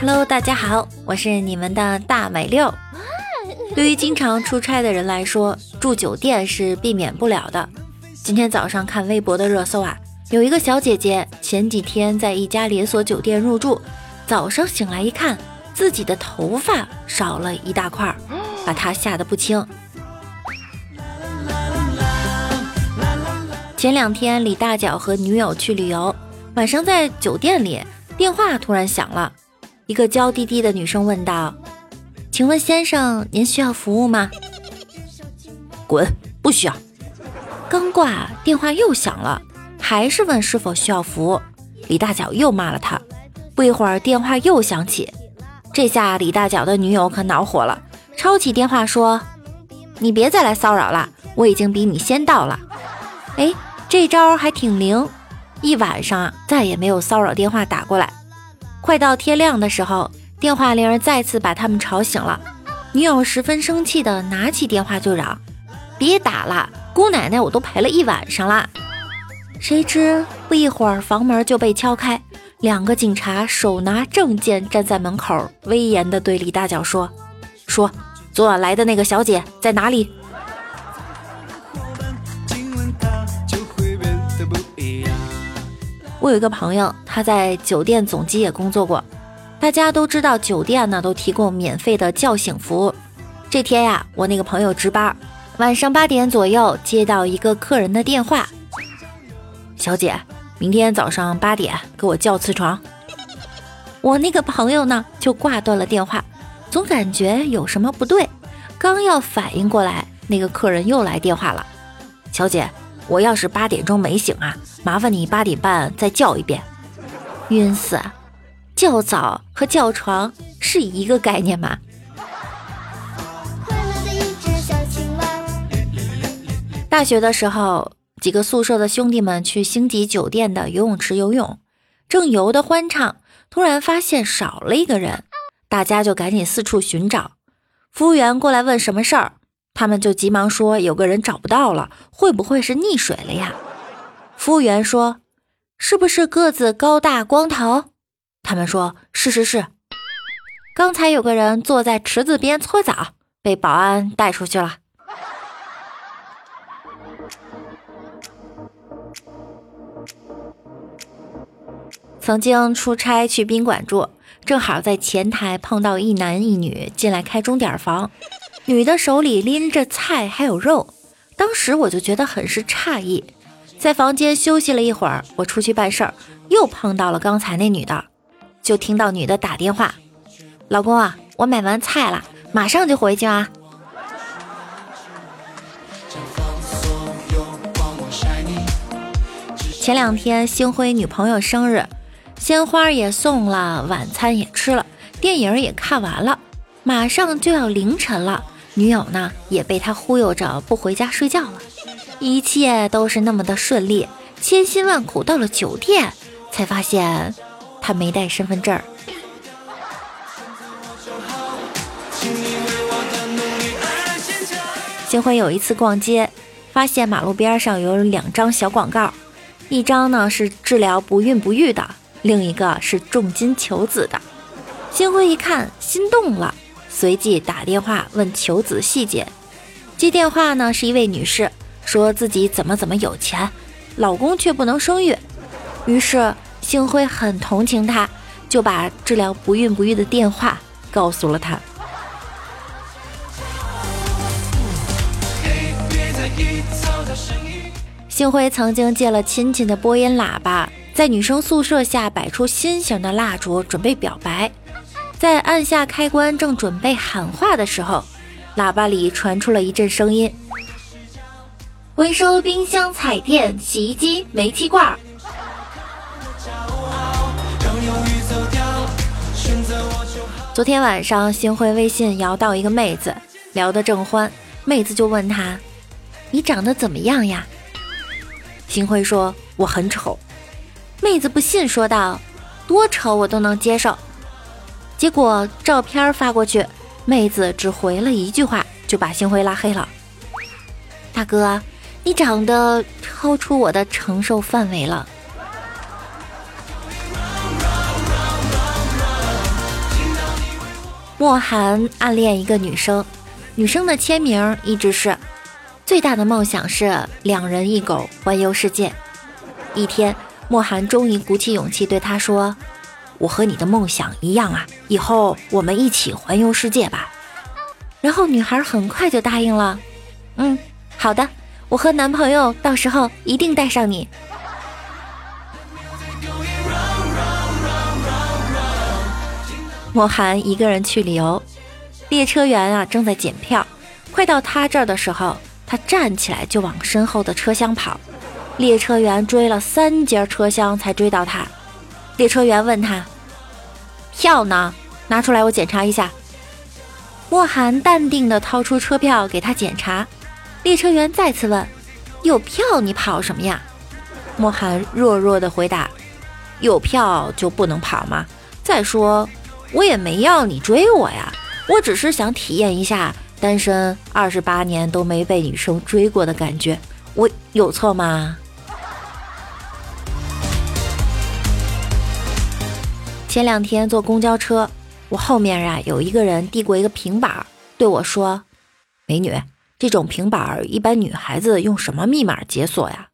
Hello，大家好，我是你们的大美六。对于经常出差的人来说，住酒店是避免不了的。今天早上看微博的热搜啊，有一个小姐姐前几天在一家连锁酒店入住，早上醒来一看，自己的头发少了一大块，把他吓得不轻。前两天李大脚和女友去旅游，晚上在酒店里，电话突然响了。一个娇滴滴的女生问道：“请问先生，您需要服务吗？”“滚，不需要。”刚挂电话又响了，还是问是否需要服务。李大脚又骂了他。不一会儿，电话又响起，这下李大脚的女友可恼火了，抄起电话说：“你别再来骚扰了，我已经比你先到了。”哎，这招还挺灵，一晚上再也没有骚扰电话打过来。快到天亮的时候，电话铃再次把他们吵醒了。女友十分生气的拿起电话就嚷：“别打了，姑奶奶我都陪了一晚上了。”谁知不一会儿，房门就被敲开，两个警察手拿证件站在门口，威严的对李大脚说：“说昨晚来的那个小姐在哪里？”我有一个朋友，他在酒店总机也工作过。大家都知道，酒店呢都提供免费的叫醒服务。这天呀，我那个朋友值班，晚上八点左右接到一个客人的电话：“小姐，明天早上八点给我叫次床。”我那个朋友呢就挂断了电话，总感觉有什么不对。刚要反应过来，那个客人又来电话了：“小姐。”我要是八点钟没醒啊，麻烦你八点半再叫一遍。晕死！叫早和叫床是一个概念吗？大学的时候，几个宿舍的兄弟们去星级酒店的游泳池游泳，正游得欢畅，突然发现少了一个人，大家就赶紧四处寻找。服务员过来问什么事儿。他们就急忙说：“有个人找不到了，会不会是溺水了呀？”服务员说：“是不是个子高大光头？”他们说：“是是是。”刚才有个人坐在池子边搓澡，被保安带出去了。曾经出差去宾馆住，正好在前台碰到一男一女进来开钟点房。女的手里拎着菜还有肉，当时我就觉得很是诧异。在房间休息了一会儿，我出去办事儿，又碰到了刚才那女的，就听到女的打电话：“老公啊，我买完菜了，马上就回去啊。”前两天星辉女朋友生日，鲜花也送了，晚餐也吃了，电影也看完了，马上就要凌晨了。女友呢也被他忽悠着不回家睡觉了，一切都是那么的顺利，千辛万苦到了酒店，才发现他没带身份证。星辉有一次逛街，发现马路边上有两张小广告，一张呢是治疗不孕不育的，另一个是重金求子的。星辉一看，心动了。随即打电话问求子细节，接电话呢是一位女士，说自己怎么怎么有钱，老公却不能生育。于是星辉很同情她，就把治疗不孕不育的电话告诉了她。星辉曾经借了亲戚的播音喇叭，在女生宿舍下摆出心形的蜡烛，准备表白。在按下开关，正准备喊话的时候，喇叭里传出了一阵声音：“回收冰箱、彩电、洗衣机、煤气罐。”昨天晚上，星辉微信摇到一个妹子，聊得正欢，妹子就问他：“你长得怎么样呀？”星辉说：“我很丑。”妹子不信，说道：“多丑我都能接受。”结果照片发过去，妹子只回了一句话，就把星辉拉黑了。大哥，你长得超出我的承受范围了。莫寒暗恋一个女生，女生的签名一直是最大的梦想是两人一狗环游世界。一天，莫寒终于鼓起勇气对他说：“我和你的梦想一样啊，以后我们一起环游世界吧。”然后女孩很快就答应了：“嗯，好的，我和男朋友到时候一定带上你。”莫寒一个人去旅游，列车员啊正在检票。快到他这儿的时候，他站起来就往身后的车厢跑。列车员追了三节车厢才追到他。列车员问他：“票呢？拿出来我检查一下。”莫寒淡定地掏出车票给他检查。列车员再次问：“有票你跑什么呀？”莫寒弱弱地回答：“有票就不能跑吗？再说……”我也没要你追我呀，我只是想体验一下单身二十八年都没被女生追过的感觉，我有错吗？前两天坐公交车，我后面啊有一个人递过一个平板，对我说：“美女，这种平板一般女孩子用什么密码解锁呀？”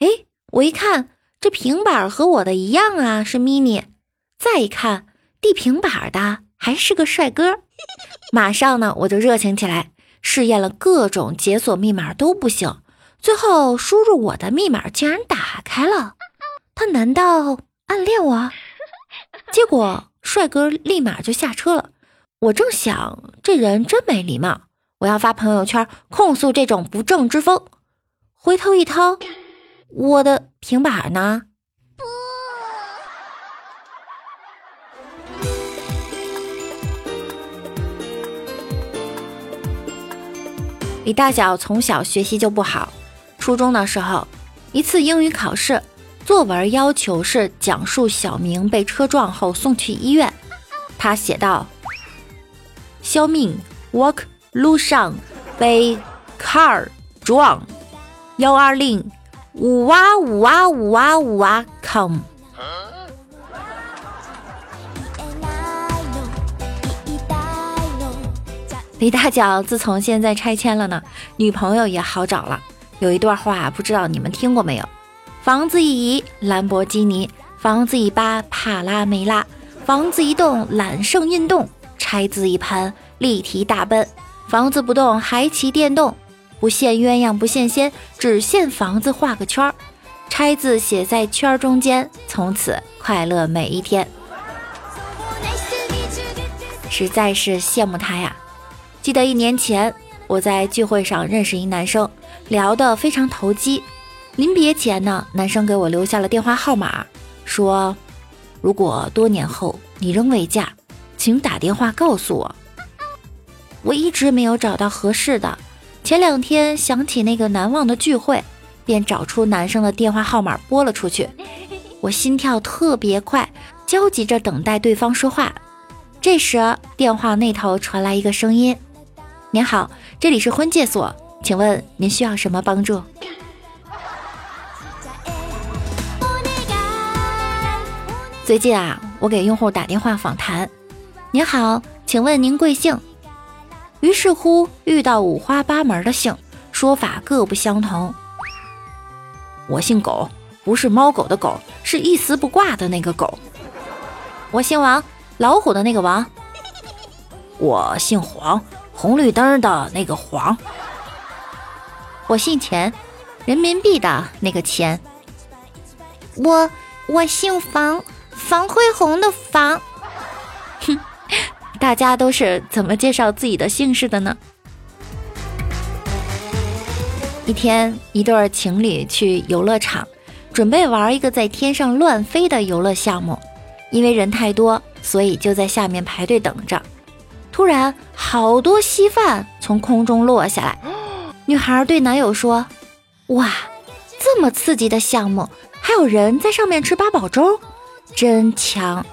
哎，我一看这平板和我的一样啊，是 mini。再一看。递平板的还是个帅哥，马上呢我就热情起来，试验了各种解锁密码都不行，最后输入我的密码竟然打开了。他难道暗恋我？结果帅哥立马就下车了。我正想这人真没礼貌，我要发朋友圈控诉这种不正之风。回头一掏，我的平板呢？李大脚从小学习就不好，初中的时候，一次英语考试，作文要求是讲述小明被车撞后送去医院。他写道：“小明 walk 路上被 car 撞，幺二零五哇五哇五哇五哇 come。”李大脚自从现在拆迁了呢，女朋友也好找了。有一段话不知道你们听过没有？房子一移，兰博基尼；房子一扒，帕拉梅拉；房子一动，揽胜运动；拆字一盘，立体大奔；房子不动，还骑电动。不羡鸳鸯不羡仙，只羡房子画个圈儿。拆字写在圈中间，从此快乐每一天。实在是羡慕他呀！记得一年前，我在聚会上认识一男生，聊得非常投机。临别前呢，男生给我留下了电话号码，说：“如果多年后你仍未嫁，请打电话告诉我。”我一直没有找到合适的，前两天想起那个难忘的聚会，便找出男生的电话号码拨了出去。我心跳特别快，焦急着等待对方说话。这时，电话那头传来一个声音。您好，这里是婚介所，请问您需要什么帮助？最近啊，我给用户打电话访谈。您好，请问您贵姓？于是乎遇到五花八门的姓，说法各不相同。我姓狗，不是猫狗的狗，是一丝不挂的那个狗。我姓王，老虎的那个王。我姓黄。红绿灯的那个黄，我姓钱，人民币的那个钱。我我姓房，房恢宏的房。哼，大家都是怎么介绍自己的姓氏的呢？一天，一对情侣去游乐场，准备玩一个在天上乱飞的游乐项目，因为人太多，所以就在下面排队等着。突然，好多稀饭从空中落下来。女孩对男友说：“哇，这么刺激的项目，还有人在上面吃八宝粥，真强！”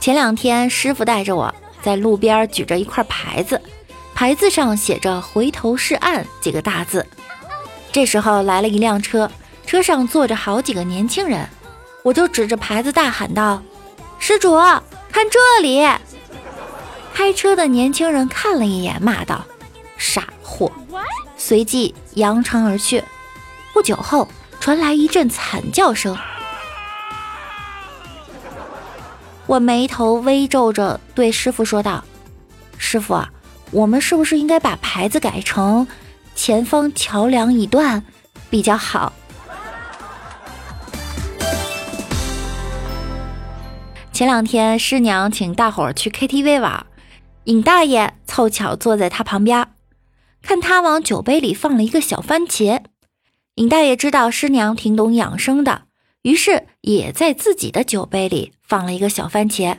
前两天师傅带着我在路边举着一块牌子，牌子上写着“回头是岸”几个大字。这时候来了一辆车，车上坐着好几个年轻人，我就指着牌子大喊道：“施主，看这里！”开车的年轻人看了一眼，骂道：“傻货！”随即扬长而去。不久后，传来一阵惨叫声。我眉头微皱着，对师傅说道：“师傅，我们是不是应该把牌子改成‘前方桥梁已断’比较好？”前两天，师娘请大伙儿去 KTV 玩，尹大爷凑巧坐在他旁边，看他往酒杯里放了一个小番茄。尹大爷知道师娘挺懂养生的，于是也在自己的酒杯里放了一个小番茄。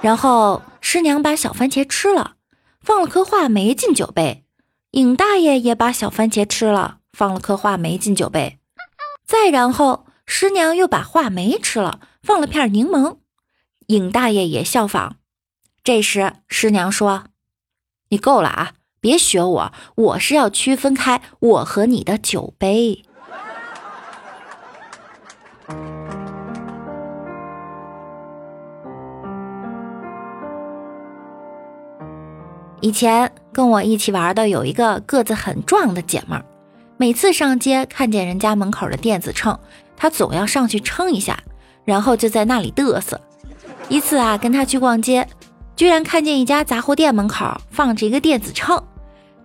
然后师娘把小番茄吃了，放了颗话梅进酒杯。尹大爷也把小番茄吃了，放了颗话梅进酒杯。再然后师娘又把话梅吃了，放了片柠檬。尹大爷也效仿。这时师娘说：“你够了啊！”别学我，我是要区分开我和你的酒杯。以前跟我一起玩的有一个个子很壮的姐妹儿，每次上街看见人家门口的电子秤，她总要上去称一下，然后就在那里嘚瑟。一次啊，跟她去逛街，居然看见一家杂货店门口放着一个电子秤。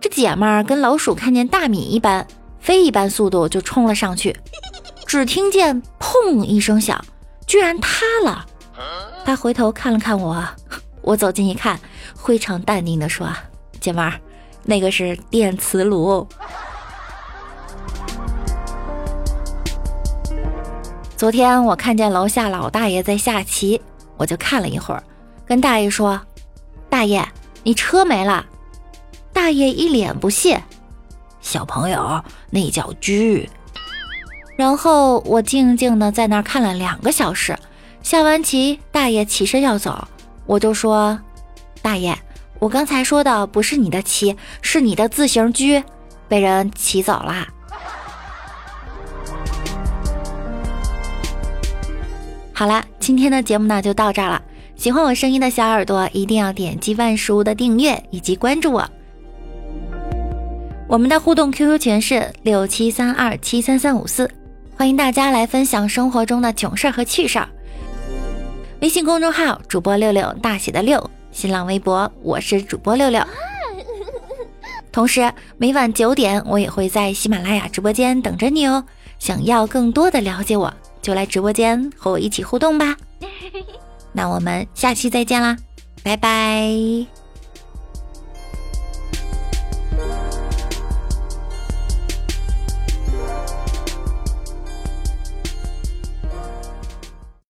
这姐们儿跟老鼠看见大米一般，飞一般速度就冲了上去，只听见砰一声响，居然塌了。她回头看了看我，我走近一看，非常淡定地说：“姐们儿，那个是电磁炉。”昨天我看见楼下老大爷在下棋，我就看了一会儿，跟大爷说：“大爷，你车没了。”大爷一脸不屑：“小朋友，那叫车。”然后我静静的在那儿看了两个小时。下完棋，大爷起身要走，我就说：“大爷，我刚才说的不是你的棋，是你的自行车，被人骑走啦。”好啦，今天的节目呢就到这儿了。喜欢我声音的小耳朵，一定要点击万事屋的订阅以及关注我。我们的互动 QQ 群是六七三二七三三五四，欢迎大家来分享生活中的囧事儿和趣事儿。微信公众号主播六六大写的六，新浪微博我是主播六六。同时每晚九点我也会在喜马拉雅直播间等着你哦。想要更多的了解我，就来直播间和我一起互动吧。那我们下期再见啦，拜拜。